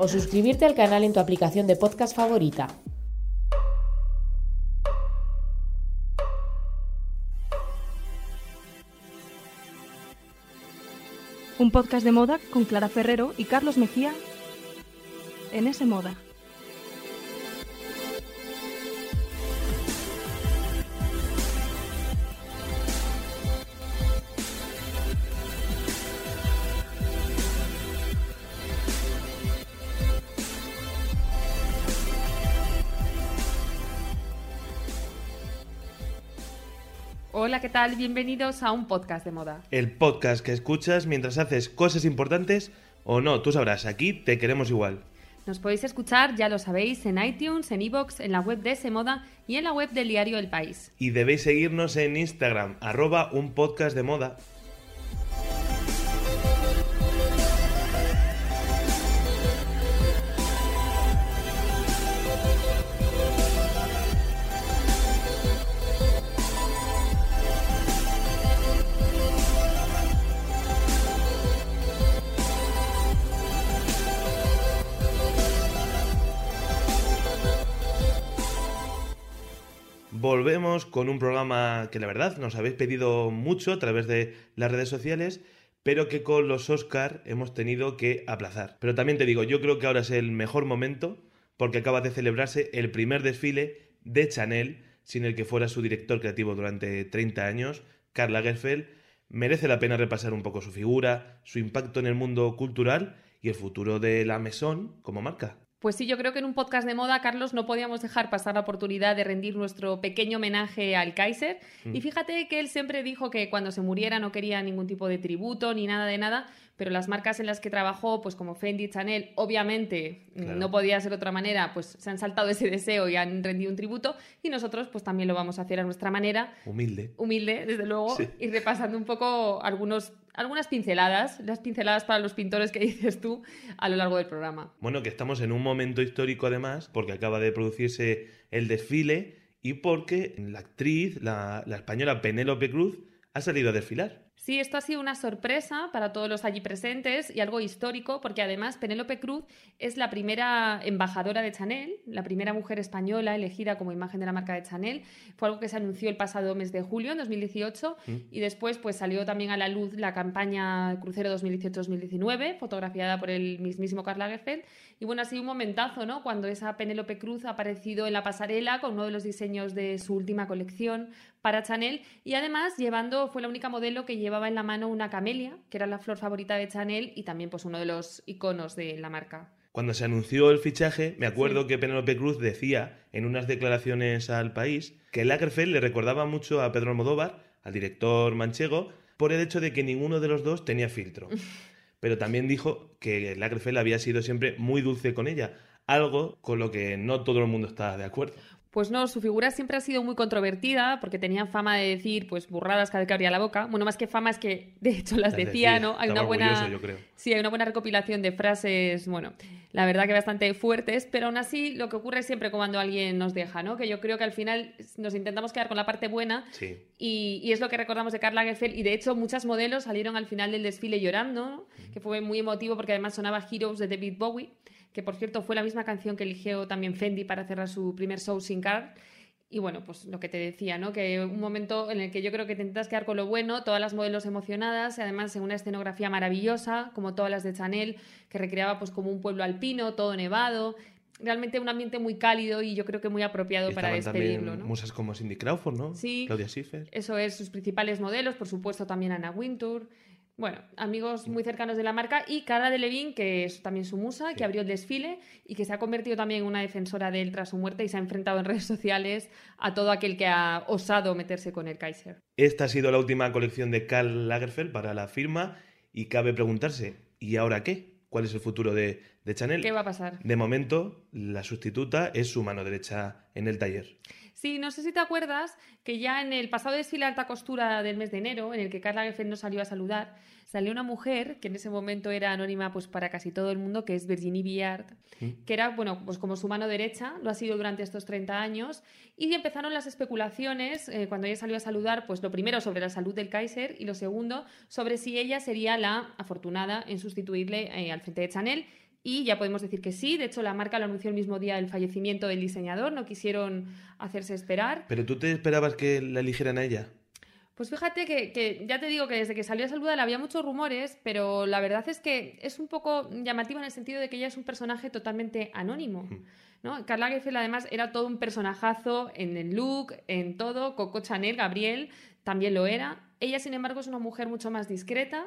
O suscribirte al canal en tu aplicación de podcast favorita. Un podcast de moda con Clara Ferrero y Carlos Mejía en ese moda. Hola, ¿qué tal? Bienvenidos a un podcast de moda. El podcast que escuchas mientras haces cosas importantes o no, tú sabrás, aquí te queremos igual. Nos podéis escuchar, ya lo sabéis, en iTunes, en iVoox, en la web de ese moda y en la web del diario El País. Y debéis seguirnos en Instagram, arroba un podcast de moda. Con un programa que la verdad nos habéis pedido mucho a través de las redes sociales, pero que con los Oscar hemos tenido que aplazar. Pero también te digo, yo creo que ahora es el mejor momento porque acaba de celebrarse el primer desfile de Chanel, sin el que fuera su director creativo durante 30 años, Karl Lagerfeld. Merece la pena repasar un poco su figura, su impacto en el mundo cultural y el futuro de la Maison como marca. Pues sí, yo creo que en un podcast de moda, Carlos, no podíamos dejar pasar la oportunidad de rendir nuestro pequeño homenaje al Kaiser. Y fíjate que él siempre dijo que cuando se muriera no quería ningún tipo de tributo ni nada de nada, pero las marcas en las que trabajó, pues como Fendi, Chanel, obviamente Claro. no podía ser de otra manera, pues se han saltado ese deseo y han rendido un tributo y nosotros pues también lo vamos a hacer a nuestra manera, Humilde. humilde, desde luego, Sí. y repasando un poco algunos, algunas pinceladas, las pinceladas para los pintores que dices tú a lo largo del programa. Bueno, que estamos en un momento histórico además, porque acaba de producirse el desfile y porque la actriz, la, la española Penélope Cruz, ha salido a desfilar. Sí, esto ha sido una sorpresa para todos los allí presentes y algo histórico porque además Penélope Cruz es la primera embajadora de Chanel, la primera mujer española elegida como imagen de la marca de Chanel. Fue algo que se anunció el pasado mes de julio, en 2018, y después pues salió también a la luz la campaña Crucero 2018-2019, fotografiada por el mismísimo Karl Lagerfeld. Y bueno, ha sido un momentazo, ¿no? Cuando esa Penélope Cruz ha aparecido en la pasarela con uno de los diseños de su última colección para Chanel y además llevando, fue la única modelo que llevaba en la mano una camelia, que era la flor favorita de Chanel y también pues uno de los iconos de la marca. Cuando se anunció el fichaje, me acuerdo que Penélope Cruz decía en unas declaraciones al país que Lagerfeld le recordaba mucho a Pedro Almodóvar, al director manchego, por el hecho de que ninguno de los dos tenía filtro. Pero también dijo que Lagerfeld había sido siempre muy dulce con ella, algo con lo que no todo el mundo está de acuerdo. Pues no, su figura siempre ha sido muy controvertida porque tenía fama de decir pues burradas cada vez que abría la boca. Bueno, más que fama es que de hecho las, Las decía, decía, ¿no? Hay una buena yo creo. Sí, hay una buena recopilación de frases, bueno, la verdad que bastante fuertes, pero aún así lo que ocurre siempre cuando alguien nos deja, ¿no? Que yo creo que al final nos intentamos quedar con la parte buena Sí. y, y es lo que recordamos de Karl Lagerfeld. Y de hecho, muchas modelos salieron al final del desfile llorando, ¿no? que fue muy emotivo porque además sonaba Heroes de David Bowie, que por cierto fue la misma canción que eligió también Fendi para cerrar su primer show sin Karl. Y bueno, pues lo que te decía, ¿no? Que un momento en el que yo creo que te intentas quedar con lo bueno, todas las modelos emocionadas, y además en una escenografía maravillosa, como todas las de Chanel, que recreaba pues como un pueblo alpino, todo nevado. Realmente un ambiente muy cálido y yo creo que muy apropiado para despedirlo, también ¿no? musas como Cindy Crawford, ¿no? Sí. Claudia Schiffer. Eso es, sus principales modelos, por supuesto también Anna Wintour. Bueno, amigos muy cercanos de la marca y Cara Delevingne, que es también su musa, que abrió el desfile y que se ha convertido también en una defensora de él tras su muerte y se ha enfrentado en redes sociales a todo aquel que ha osado meterse con el Kaiser. Esta ha sido la última colección de Karl Lagerfeld para la firma y cabe preguntarse, ¿y ahora qué? ¿Cuál es el futuro de, de Chanel? ¿Qué va a pasar? De momento, la sustituta es su mano derecha en el taller. Sí, no sé si te acuerdas que ya en el pasado desfile de alta costura del mes de enero, en el que Carla Lagerfeld no salió a saludar, salió una mujer que en ese momento era anónima pues para casi todo el mundo, que es Virginie Viard, que era, bueno, pues como su mano derecha, lo ha sido durante estos 30 años, y empezaron las especulaciones eh, cuando ella salió a saludar, pues lo primero sobre la salud del Kaiser y lo segundo sobre si ella sería la afortunada en sustituirle eh, al frente de Chanel y ya podemos decir que sí. De hecho, la marca lo anunció el mismo día del fallecimiento del diseñador. No quisieron hacerse esperar. ¿Pero tú te esperabas que la eligieran a ella? Pues fíjate que, que, ya te digo que desde que salió a saludar había muchos rumores, pero la verdad es que es un poco llamativa en el sentido de que ella es un personaje totalmente anónimo. ¿no? Karl Lagerfeld además era todo un personajazo en el look, en todo. Coco Chanel, Gabriel también lo era. Ella, sin embargo, es una mujer mucho más discreta,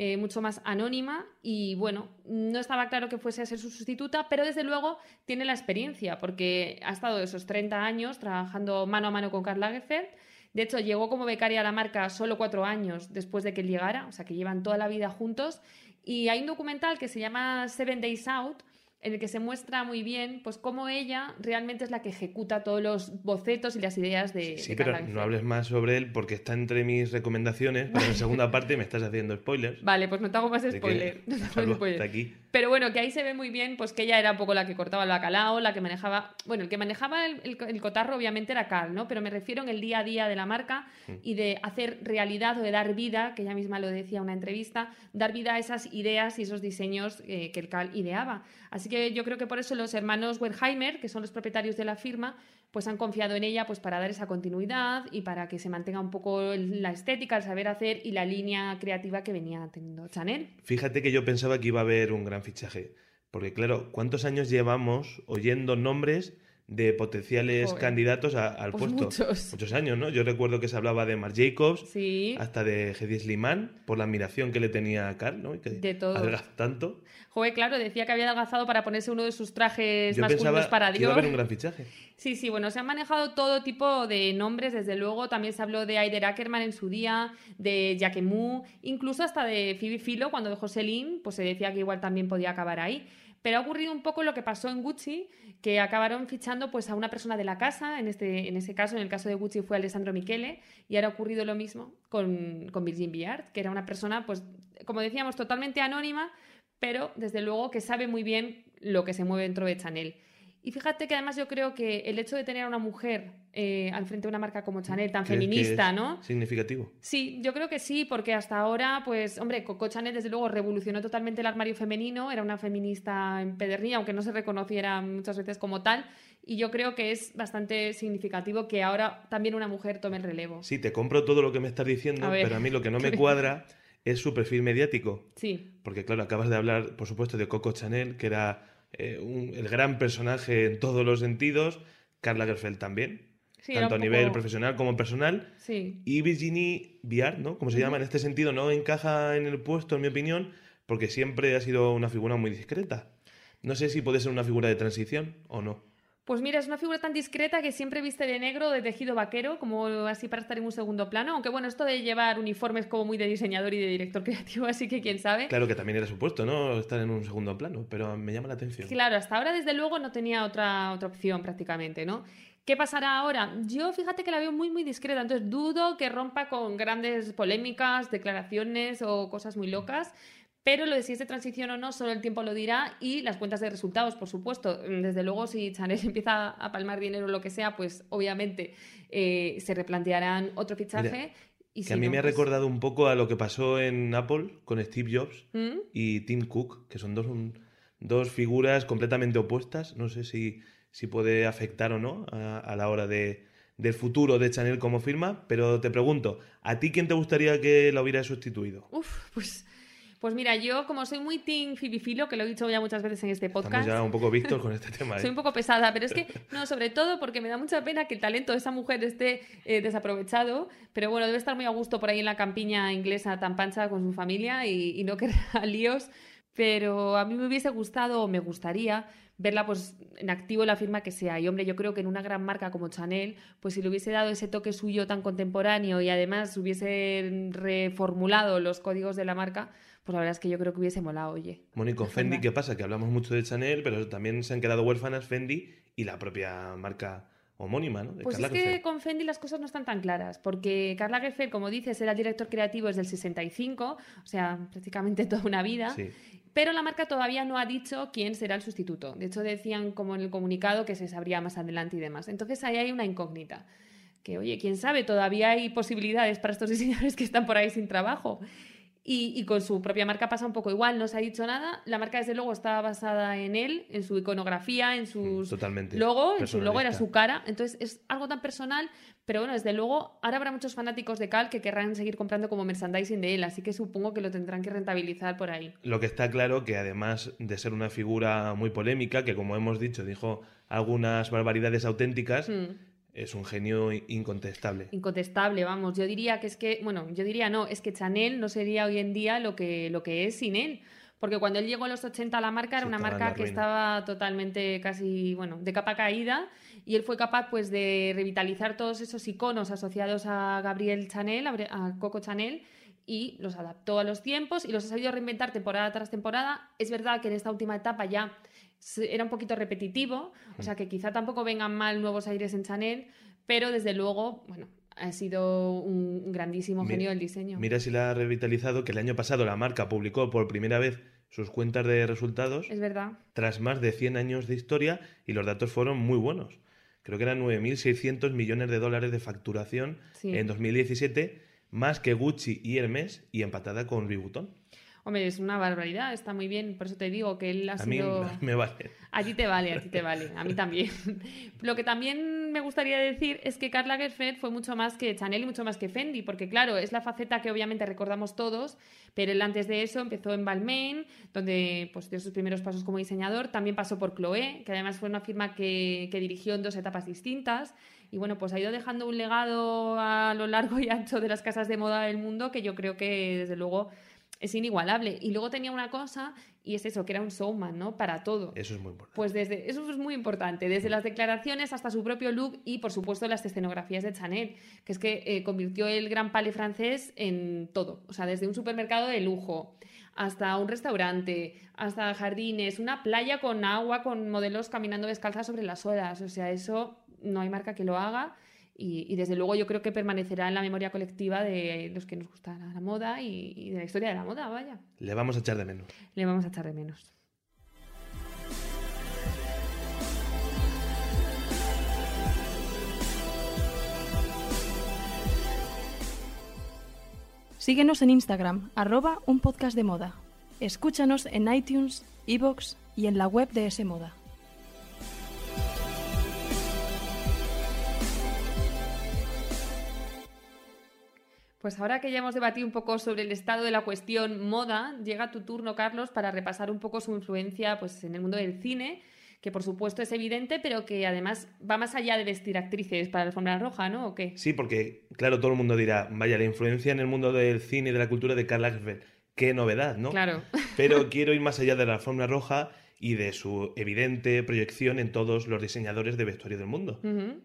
eh, mucho más anónima y bueno, no estaba claro que fuese a ser su sustituta, pero desde luego tiene la experiencia porque ha estado esos 30 años trabajando mano a mano con Karl Lagerfeld. De hecho, llegó como becaria a la marca solo cuatro años después de que él llegara, o sea que llevan toda la vida juntos. Y hay un documental que se llama Seven Days Out, en el que se muestra muy bien pues cómo ella realmente es la que ejecuta todos los bocetos y las ideas de Sí, de pero no hables más sobre él porque está entre mis recomendaciones, pero en la segunda parte me estás haciendo spoilers. Vale, pues no te hago más que spoiler. no te hago spoiler. hasta aquí. Pero bueno, que ahí se ve muy bien pues que ella era un poco la que cortaba el bacalao, la que manejaba... Bueno, el que manejaba el, el- el cotarro obviamente era Carl, ¿no? Pero me refiero en el día a día de la marca Mm. y de hacer realidad o de dar vida, que ella misma lo decía en una entrevista, dar vida a esas ideas y esos diseños eh, que el Carl ideaba. Así que yo creo que por eso los hermanos Wertheimer, que son los propietarios de la firma, pues han confiado en ella pues para dar esa continuidad y para que se mantenga un poco la estética, el saber hacer y la línea creativa que venía teniendo Chanel. Fíjate que yo pensaba que iba a haber un gran fichaje. Porque claro, ¿cuántos años llevamos oyendo nombres de potenciales Joder. candidatos a- al Pues puesto? muchos. años, ¿no? Yo recuerdo que se hablaba de Marc Jacobs, Sí. hasta de Hedi Slimane, por la admiración que le tenía a Carl, ¿no? Y que De todo. tanto. Joder, claro, decía que había adelgazado para ponerse uno de sus trajes Yo masculinos pensaba para que iba a Dior. haber un gran fichaje. Sí, sí, bueno, se han manejado todo tipo de nombres, desde luego. También se habló de Aider Ackerman en su día, de Jacquemus, incluso hasta de Phoebe Philo cuando dejó Celine, pues se decía que igual también podía acabar ahí. Pero ha ocurrido un poco lo que pasó en Gucci, que acabaron fichando pues a una persona de la casa, en este, en ese caso, en el caso de Gucci fue Alessandro Michele, y ahora ha ocurrido lo mismo con, con Virgin Viard, que era una persona, pues, como decíamos, totalmente anónima, pero desde luego que sabe muy bien lo que se mueve dentro de Chanel. Y fíjate que además yo creo que el hecho de tener a una mujer eh, al frente de una marca como Chanel tan ¿Crees que feminista, es ¿no? Significativo. Sí, yo creo que sí, porque hasta ahora, pues, hombre, Coco Chanel desde luego revolucionó totalmente el armario femenino, era una feminista empedernida, aunque no se reconociera muchas veces como tal, y yo creo que es bastante significativo que ahora también una mujer tome el relevo. Sí, te compro todo lo que me estás diciendo, A pero a mí lo que no me cuadra es su perfil mediático. Sí, Porque claro, acabas de hablar, por supuesto, de Coco Chanel, que era eh, un- el gran personaje en todos los sentidos. Karl Lagerfeld también, sí, tanto a nivel poco- profesional como personal. Sí, Y Virginie Viard, ¿no? Como se llama en este sentido, no encaja en el puesto, en mi opinión, porque siempre ha sido una figura muy discreta. No sé si puede ser una figura de transición o no. Pues mira, es una figura tan discreta que siempre viste de negro, de tejido vaquero, como así para estar en un segundo plano. Aunque bueno, esto de llevar uniformes como muy de diseñador y de director creativo, así que quién sabe. Claro que también era su puesto, ¿no? Estar en un segundo plano, pero me llama la atención. Claro, hasta ahora desde luego no tenía otra, otra opción prácticamente, ¿no? ¿Qué pasará ahora? Yo fíjate que la veo muy muy discreta, entonces dudo que rompa con grandes polémicas, declaraciones o cosas muy locas. Pero lo de si es de transición o no, solo el tiempo lo dirá y las cuentas de resultados, por supuesto. Desde luego, si Chanel empieza a palmar dinero o lo que sea, pues obviamente eh, se replantearán otro fichaje. Mira, y que si a mí no, me ha pues- recordado un poco a lo que pasó en Apple con Steve Jobs ¿Mm? y Tim Cook, que son dos, un- dos figuras completamente opuestas. No sé si, si puede afectar o no a, a la hora de, del futuro de Chanel como firma, pero te pregunto, ¿a ti quién te gustaría que la hubiera sustituido? Uf, pues, Pues mira, yo como soy muy team fibifilo, que lo he dicho ya muchas veces en este Estamos podcast, ya un poco vistos con este tema. ¿eh? soy un poco pesada, pero es que, no, sobre todo porque me da mucha pena que el talento de esa mujer esté eh, desaprovechado, pero bueno, debe estar muy a gusto por ahí en la campiña inglesa tan pancha con su familia y, y no querrá líos, pero a mí me hubiese gustado o me gustaría verla pues en activo en la firma que sea. Y hombre, yo creo que en una gran marca como Chanel, pues si le hubiese dado ese toque suyo tan contemporáneo y además hubiese reformulado los códigos de la marca, pues la verdad es que yo creo que hubiese molado, oye. Mónico, Fendi, ¿qué pasa? Que hablamos mucho de Chanel, pero también se han quedado huérfanas Fendi y la propia marca homónima, ¿no? De Pues es que con Fendi las cosas no están tan claras, porque Karl Lagerfeld, como dices, era director creativo desde el 65, o sea, prácticamente toda una vida. Sí. Pero la marca todavía no ha dicho quién será el sustituto. De hecho, decían como en el comunicado que se sabría más adelante y demás. Entonces ahí hay una incógnita. Que, oye, quién sabe, todavía hay posibilidades para estos diseñadores que están por ahí sin trabajo. Y, y con su propia marca pasa un poco igual, no se ha dicho nada. La marca, desde luego, está basada en él, en su iconografía, en sus Totalmente. logo, en su logo era su cara. Entonces es algo tan personal, pero bueno, desde luego, ahora habrá muchos fanáticos de Cal que querrán seguir comprando como merchandising de él, así que supongo que lo tendrán que rentabilizar por ahí. Lo que está claro que además de ser una figura muy polémica, que como hemos dicho dijo algunas barbaridades auténticas, Hmm. Es un genio incontestable. Incontestable, vamos. Yo diría que es que, bueno, yo diría no, es que Chanel no sería hoy en día lo que, lo que es sin él. Porque cuando él llegó a los 80 a la marca era una marca que estaba totalmente casi, bueno, de capa caída y él fue capaz pues de revitalizar todos esos iconos asociados a Gabriel Chanel, a Coco Chanel y los adaptó a los tiempos y los ha sabido reinventar temporada tras temporada. Es verdad que en esta última etapa ya era un poquito repetitivo, o sea que quizá tampoco vengan mal nuevos aires en Chanel, pero desde luego, bueno, ha sido un grandísimo genio del diseño. Mira si la ha revitalizado, que el año pasado la marca publicó por primera vez sus cuentas de resultados Es verdad. tras más de 100 años de historia y los datos fueron muy buenos. Creo que eran 9.600 millones de dólares de facturación Sí. en 2017, más que Gucci y Hermes y empatada con Louis Vuitton. Hombre, es una barbaridad, está muy bien. Por eso te digo que él ha A mí sido. me vale. A ti te vale, a ti te vale, a mí también. Lo que también me gustaría decir es que Karl Lagerfeld fue mucho más que Chanel y mucho más que Fendi, porque claro, es la faceta que obviamente recordamos todos, pero él antes de eso empezó en Balmain, donde pues dio sus primeros pasos como diseñador, también pasó por Chloé, que además fue una firma que, que dirigió en dos etapas distintas, y bueno, pues ha ido dejando un legado a lo largo y ancho de las casas de moda del mundo que yo creo que desde luego es inigualable. Y luego tenía una cosa, y es eso, que era un showman, ¿no? Para todo. Eso es muy importante. Pues desde, eso es muy importante, desde las declaraciones hasta su propio look y por supuesto las escenografías de Chanel, que es que eh, convirtió el gran palais francés en todo, o sea, desde un supermercado de lujo hasta un restaurante, hasta jardines, una playa con agua, con modelos caminando descalzas sobre las olas, o sea, eso no hay marca que lo haga y, y desde luego yo creo que permanecerá en la memoria colectiva de los que nos gusta la, la moda y, y de la historia de la moda, vaya, Le vamos a echar de menos. le vamos a echar de menos. Síguenos en Instagram, arroba un podcast de moda. Escúchanos en iTunes, iVoox y en la web de S Moda. Pues ahora que ya hemos debatido un poco sobre el estado de la cuestión moda, llega tu turno, Carlos, para repasar un poco su influencia pues, en el mundo del cine, que por supuesto es evidente, pero que además va más allá de vestir actrices para la alfombra roja, ¿no? ¿O qué? Sí, porque, claro, todo el mundo dirá, vaya, la influencia en el mundo del cine y de la cultura de Karl Lagerfeld. Qué novedad, ¿no? Claro. Pero quiero ir más allá de la alfombra roja y de su evidente proyección en todos los diseñadores de vestuario del mundo.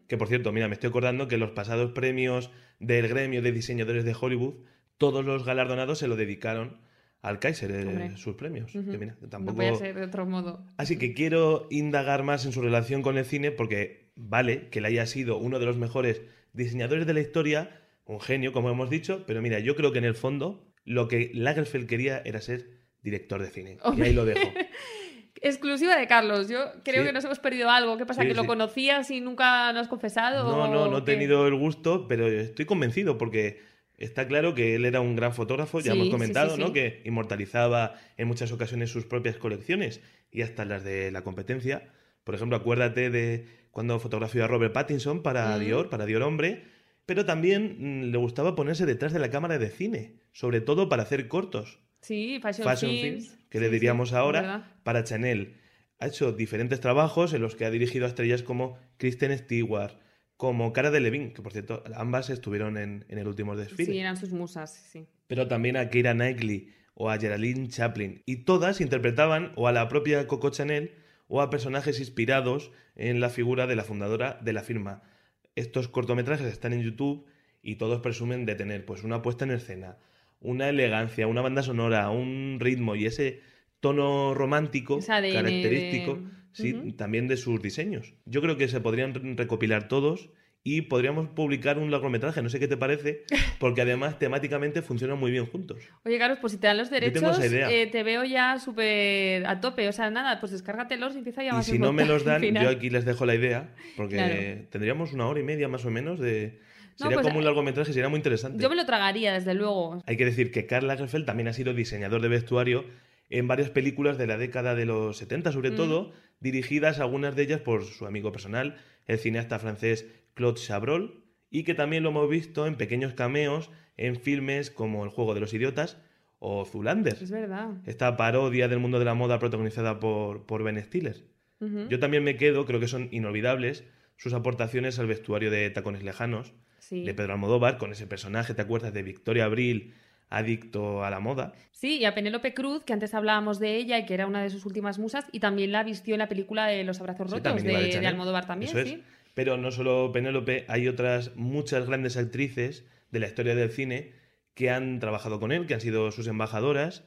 Que por cierto, mira, me estoy acordando que los pasados premios del gremio de diseñadores de Hollywood, todos los galardonados se lo dedicaron al Kaiser, eh, Hombre. sus premios. Que mira, No podía ser de otro modo. Así que quiero indagar más en su relación con el cine porque vale que le haya sido uno de los mejores diseñadores de la historia, un genio, como hemos dicho, pero mira, yo creo que en el fondo lo que Lagerfeld quería era ser director de cine. Y ahí lo dejo. Exclusiva de Carlos. Yo creo Sí. que nos hemos perdido algo. ¿Qué pasa? Sí, ¿Que lo conocías y nunca lo has confesado? No, no, no ¿O he tenido el gusto, pero estoy convencido porque está claro que él era un gran fotógrafo, ya hemos comentado, ¿no? Que inmortalizaba en muchas ocasiones sus propias colecciones y hasta las de la competencia. Por ejemplo, acuérdate de cuando fotografió a Robert Pattinson para Mm. Dior, para Dior Hombre, pero también mm, le gustaba ponerse detrás de la cámara de cine, sobre todo para hacer cortos. Sí, Fashion, Fashion Films. Films, que Sí, le diríamos ahora, para Chanel. Ha hecho diferentes trabajos en los que ha dirigido a estrellas como Kristen Stewart, como Cara de Levine, que por cierto, ambas estuvieron en, en el último desfile. Sí, eran sus musas, sí, sí. Pero también a Keira Knightley o a Geraldine Chaplin. Y todas interpretaban o a la propia Coco Chanel o a personajes inspirados en la figura de la fundadora de la firma. Estos cortometrajes están en YouTube y todos presumen de tener pues una puesta en escena, una elegancia, una banda sonora, un ritmo y ese tono romántico ADN característico, de- sí, también de sus diseños. Yo creo que se podrían re- recopilar todos y podríamos publicar un largometraje, no sé qué te parece, porque además temáticamente funcionan muy bien juntos. Oye, Carlos, pues si te dan los derechos, eh, te veo ya súper a tope. O sea, nada, pues descárgatelos y empieza ya Y más si no me los dan, yo aquí les dejo la idea, porque Claro. tendríamos una hora y media más o menos de... No, Sería pues, como un largometraje, sería muy interesante. Yo me lo tragaría, desde luego. Hay que decir que Karl Lagerfeld también ha sido diseñador de vestuario en varias películas de la década de los 70, sobre Mm. todo, dirigidas algunas de ellas por su amigo personal, el cineasta francés Claude Chabrol, y que también lo hemos visto en pequeños cameos en filmes como El juego de los idiotas o Zulander, Es verdad. esta parodia del mundo de la moda protagonizada por, por Ben Stiller. Yo también me quedo, creo que son inolvidables, sus aportaciones al vestuario de Tacones Lejanos, Sí. de Pedro Almodóvar, con ese personaje, ¿te acuerdas? De Victoria Abril, adicto a la moda. Sí, y a Penélope Cruz, que antes hablábamos de ella y que era una de sus últimas musas, y también la vistió en la película de Los Abrazos Sí, Rotos de. Almodóvar también, Eso es. sí. Pero no solo Penélope, hay otras muchas grandes actrices de la historia del cine que han trabajado con él, que han sido sus embajadoras.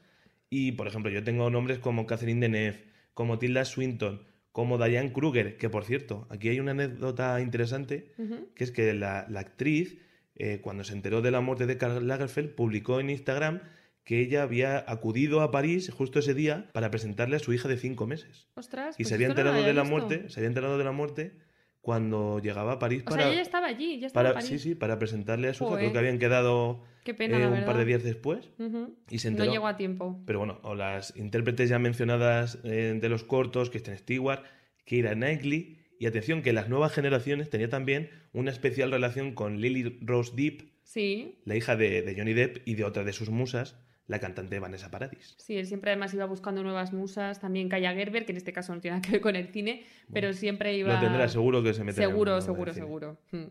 Y, por ejemplo, yo tengo nombres como Catherine Deneuve, como Tilda Swinton, como Diane Kruger, que por cierto, aquí hay una anécdota interesante, que es que la, la actriz, eh, cuando se enteró de la muerte de Karl Lagerfeld, publicó en Instagram que ella había acudido a París justo ese día para presentarle a su hija de cinco meses. Ostras, Y pues se había no enterado de la muerte, se había enterado de la muerte cuando llegaba a París O para, sea, ella estaba allí, ya estaba en para París. sí, sí, para presentarle a su hija. Joder. Creo que habían quedado pena, eh, un par de días después y se No enteró. llegó a tiempo. Pero bueno, o las intérpretes ya mencionadas eh, de los cortos, Kristen Stewart, Keira Knightley, y atención que las nuevas generaciones tenía también una especial relación con Lily Rose Depp, Sí, la hija de, de Johnny Depp y de otra de sus musas, la cantante Vanessa Paradis. sí, él siempre además iba buscando nuevas musas, también Kaya Gerber, que en este caso no tiene nada que ver con el cine, pero siempre iba... Lo tendrá, seguro que se el Seguro, seguro, seguro. Hmm.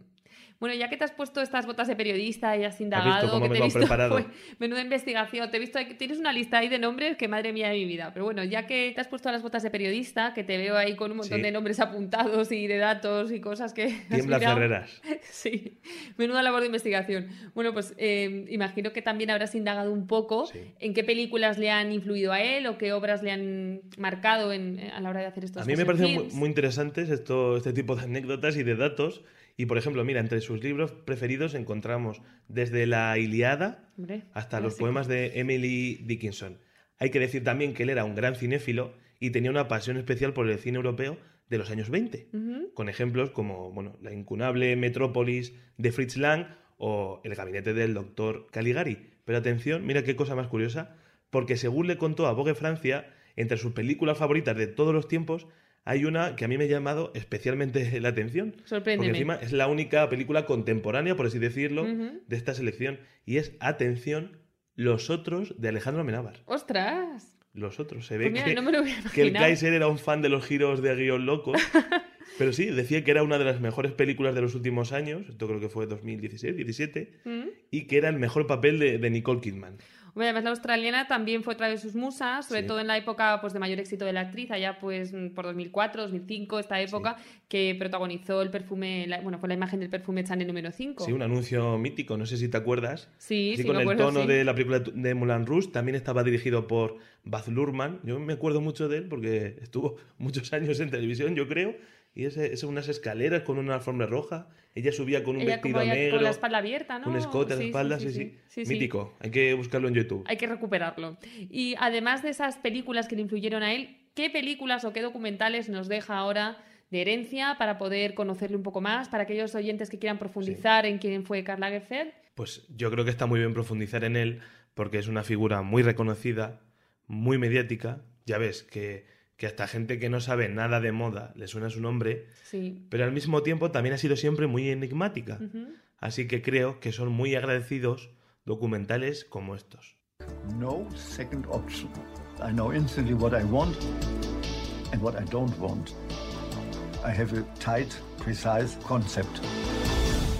Bueno, ya que te has puesto estas botas de periodista y has indagado, que te he visto, fue menuda investigación, te he visto, tienes una lista ahí de nombres que madre mía de mi vida. Pero bueno, ya que te has puesto las botas de periodista, que te veo ahí con un montón Sí. de nombres apuntados y de datos y cosas que has Tiembla mirado. Ferreras. Sí, menuda labor de investigación. Bueno, pues eh, imagino que también habrás indagado un poco Sí. en qué películas le han influido a él o qué obras le han marcado en- a la hora de hacer estos A mí me parecen muy, muy interesantes esto, este tipo de anécdotas y de datos. Y por ejemplo, mira, entre sus libros preferidos encontramos desde la Iliada Hombre, hasta los poemas de Emily Dickinson. Hay que decir también que él era un gran cinéfilo y tenía una pasión especial por el cine europeo de los años 20, Ujú. con ejemplos como bueno, la incunable Metrópolis de Fritz Lang o El gabinete del doctor Caligari. Pero atención, mira qué cosa más curiosa, porque según le contó a Vogue Francia, entre sus películas favoritas de todos los tiempos, hay una que a mí me ha llamado especialmente la atención. Porque Sorpréndeme. encima es la única película contemporánea, por así decirlo, de esta selección. Y es, atención, Los Otros de Alejandro Amenábar. ¡Ostras! Los Otros. Se ve Pues mira, que, no me lo hubiera que el. Kaiser era un fan de los giros de guion locos. Pero sí, decía que era una de las mejores películas de los últimos años. Esto creo que fue 2016, 17. Mm. Y que era el mejor papel de, de Nicole Kidman. Hombre, además la australiana también fue otra de sus musas, sobre Sí. todo en la época pues, de mayor éxito de la actriz, allá pues mm, por 2004, 2005, esta época, que protagonizó el perfume, la- bueno, fue la imagen del perfume Chanel número 5. Sí, un anuncio mítico, no sé si te acuerdas. Sí, Así sí, con me el acuerdo, tono sí. de la película de Moulin Rouge, también estaba dirigido por Baz Luhrmann. Yo me acuerdo mucho de él porque estuvo muchos años en televisión, yo creo. Y es, es unas escaleras con una alfombra roja. Ella subía con un Ella vestido como ella negro, con la espalda abierta, ¿no? un escote a la Sí, espalda. Sí, sí. Mítico, hay que buscarlo en YouTube. Hay que recuperarlo. Y además de esas películas que le influyeron a él, ¿qué películas o qué documentales nos deja ahora de herencia para poder conocerle un poco más, para aquellos oyentes que quieran profundizar en quién fue Karl Lagerfeld? Pues yo creo que está muy bien profundizar en él porque es una figura muy reconocida, muy mediática. Ya ves que, que hasta gente que no sabe nada de moda le suena su nombre, Sí. pero al mismo tiempo también ha sido siempre muy enigmática. Así que creo que son muy agradecidos documentales como estos. no second option. I know instantly what I want and what I don't want. I have a tight, precise concept,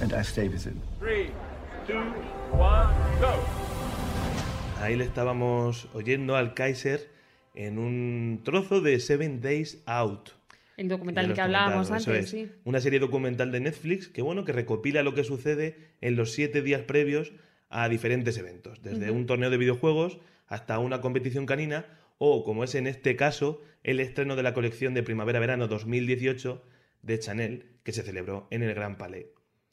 and I stay with it. Three, two, one, go. Ahí le estábamos oyendo al Kaiser en un trozo de Seven Days Out. El documental que hablábamos antes, es. sí. Una serie documental de Netflix que, bueno, que recopila lo que sucede en los siete días previos a diferentes eventos, desde un torneo de videojuegos hasta una competición canina o, como es en este caso, el estreno de la colección de primavera-verano 2018 de Chanel que se celebró en el Gran Palais.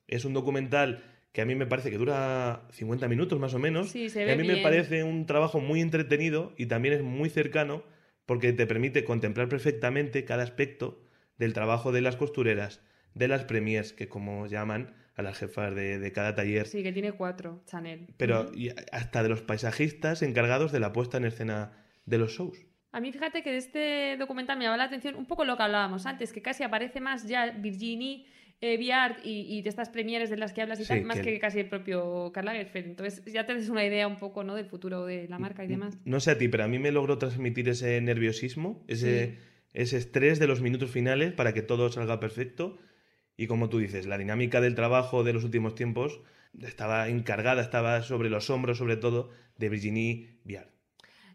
Es un documental que a mí me parece que dura 50 minutos más o menos. Sí, se y ve a mí me parece un trabajo muy entretenido y también es muy cercano porque te permite contemplar perfectamente cada aspecto del trabajo de las costureras, de las premiers, que como llaman a las jefas de, de cada taller, Sí, que tiene cuatro, Chanel. pero y hasta de los paisajistas encargados de la puesta en escena de los shows. A mí fíjate que de este documental me llama la atención un poco lo que hablábamos antes, que casi aparece más ya Virginie eh, Viard y, y de estas premieres de las que hablas y Sí, tal, más que- que casi el propio Karl Lagerfeld. Entonces ya te des una idea un poco ¿no? del futuro de la marca y demás. No sé a ti, pero a mí me logró transmitir ese nerviosismo, ese, Sí. ese estrés de los minutos finales para que todo salga perfecto. Y como tú dices, la dinámica del trabajo de los últimos tiempos estaba encargada, estaba sobre los hombros, sobre todo, de Virginie Viard.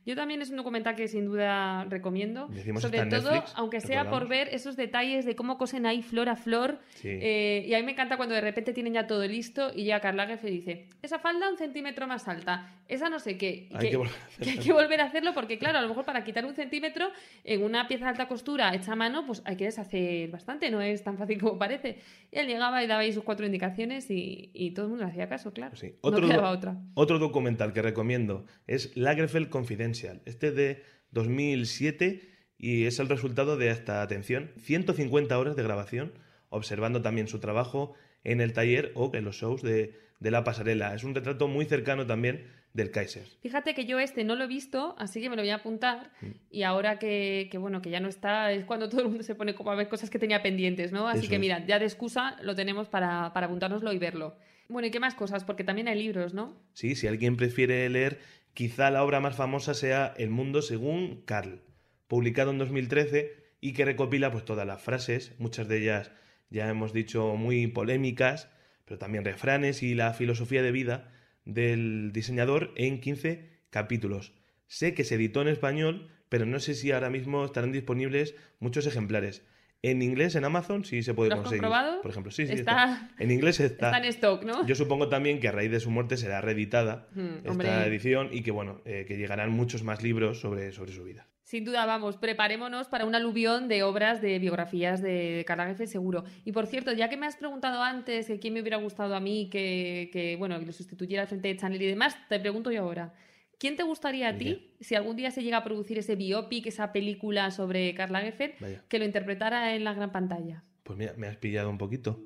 Yo también es un documental que sin duda recomiendo. Decimos Sobre todo, Netflix, aunque sea por ver esos detalles de cómo cosen ahí flor a flor. Sí. Eh, y a mí me encanta cuando de repente tienen ya todo listo y ya Karl Lagerfeld dice, esa falda un centímetro más alta, esa no sé qué. Hay que volver a que hay que volver a hacerlo porque, claro, a lo mejor para quitar un centímetro en una pieza de alta costura hecha a mano, pues hay que deshacer bastante, no es tan fácil como parece. Y él llegaba y daba ahí sus cuatro indicaciones y, y todo el mundo le hacía caso, claro. Sí. no Otro, quedaba do- otra. otro documental que recomiendo es Lagerfeld Confidential. Este es de 2007 y es el resultado de hasta, atención, 150 horas de grabación, observando también su trabajo en el taller o en los shows de, de la pasarela. Es un retrato muy cercano también del Kaiser. Fíjate que yo este no lo he visto, así que me lo voy a apuntar. Mm. Y ahora que, que, bueno, que ya no está, es cuando todo el mundo se pone como a ver cosas que tenía pendientes, ¿no? Así Eso que es. mira, ya de excusa lo tenemos para, para apuntárnoslo y verlo. Bueno, ¿y qué más cosas? Porque también hay libros, ¿no? Sí, si alguien prefiere leer, quizá la obra más famosa sea El mundo según Carl, publicado en 2013 y que recopila pues todas las frases, muchas de ellas ya hemos dicho muy polémicas, pero también refranes y la filosofía de vida del diseñador en 15 capítulos. Sé que se editó en español, pero no sé si ahora mismo estarán disponibles muchos ejemplares. En inglés, en Amazon, sí se puede ¿Lo has conseguir. comprobado? Por ejemplo, sí, sí. Está- En inglés está. Está en stock, ¿no? Yo supongo también que a raíz de su muerte será reeditada Hmm, esta hombre. edición y que bueno, eh, que llegarán muchos más libros sobre, sobre su vida. Sin duda, vamos, preparémonos para un aluvión de obras de biografías de Lagerfeld, seguro. Y por cierto, ya que me has preguntado antes que quién me hubiera gustado a mí que, que, bueno, que lo sustituyera al frente de Chanel y demás, te pregunto yo ahora. ¿Quién te gustaría a ti, si algún día se llega a producir ese biopic, esa película sobre Karl Lagerfeld, Vaya. que lo interpretara en la gran pantalla? Pues mira, me has pillado un poquito.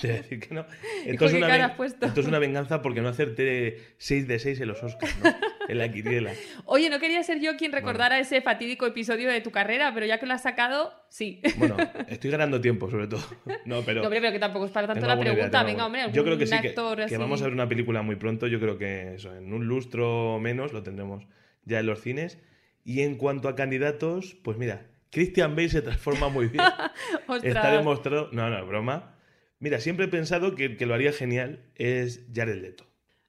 Te voy a decir que no. ¿Y Esto es, una esto es venganza porque no acerté 6 de 6 en los Oscars, ¿no? En la quiniela. Oye, no quería ser yo quien recordara ese fatídico episodio de tu carrera, pero ya que lo has sacado, sí. Bueno, estoy ganando tiempo, sobre todo. No, pero. No, pero que tampoco es para tanto la idea, pregunta. Venga, hombre, Yo creo que sí, que, que vamos a ver una película muy pronto. Yo creo que eso, en un lustro o menos lo tendremos ya en los cines. Y en cuanto a candidatos, pues mira, Christian Bale se transforma muy bien. Está demostrado. No, no, broma. Mira, siempre he pensado que el que lo haría genial es Jared Leto.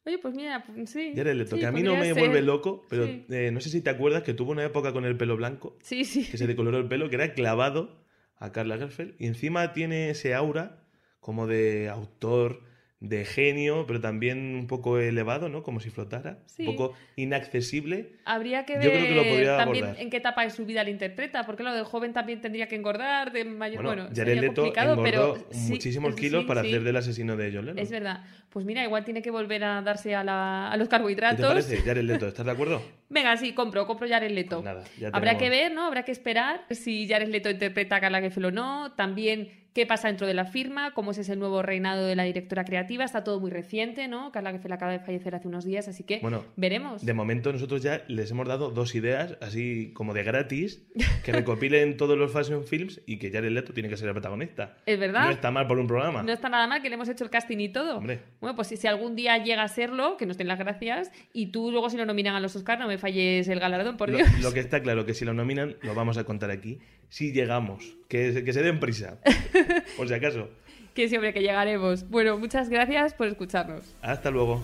Oye, pues mira, pues sí. Jared Leto, Sí, que a mí no me ser. vuelve loco, pero Sí. eh, no sé si te acuerdas que tuvo una época con el pelo blanco, Sí, sí. que se decoloró el pelo, que era clavado a Karl Lagerfeld, y encima tiene ese aura como de autor, de genio, pero también un poco elevado, ¿no? Como si flotara, Sí. un poco inaccesible. Habría que ver Yo creo que lo podría también abordar. en qué etapa de su vida lo interpreta, porque lo de joven también tendría que engordar, de mayor, Bueno, bueno, sería Leto complicado, engordó pero muchísimos sí, kilos sí, para hacer del asesino de Lennon. Es verdad. Pues mira, igual tiene que volver a darse a, la- a los ¿Qué te carbohidratos. parece, Jared Leto? ¿Estás de acuerdo? Venga, sí, compro, compro Jared Leto. Pues nada, ya Habrá que ver, ¿no? Habrá que esperar si Jared Leto interpreta a Karl Lagerfeld o no. También qué pasa dentro de la firma, cómo es ese nuevo reinado de la directora creativa. Está todo muy reciente, ¿no? Carla Gefel acaba de fallecer hace unos días, así que Bueno, veremos. De momento nosotros ya les hemos dado dos ideas, así como de gratis, que recopilen todos los fashion films y que Jared Leto tiene que ser el protagonista. ¿Es verdad? No está mal por un programa. No está nada mal que le hemos hecho el casting y todo. Hombre. Bueno, pues si, algún día llega a serlo, que nos den las gracias. Y tú luego si lo nominan a los Oscars no me falles el galardón, por Lo, Dios. lo que está claro que si lo nominan, lo vamos a contar aquí. Si llegamos, que, que se den prisa, por si acaso. Que siempre que llegaremos. Bueno, muchas gracias por escucharnos. Hasta luego.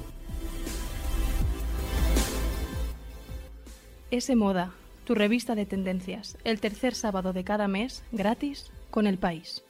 S Moda, tu revista de tendencias, el tercer sábado de cada mes, gratis, con el país.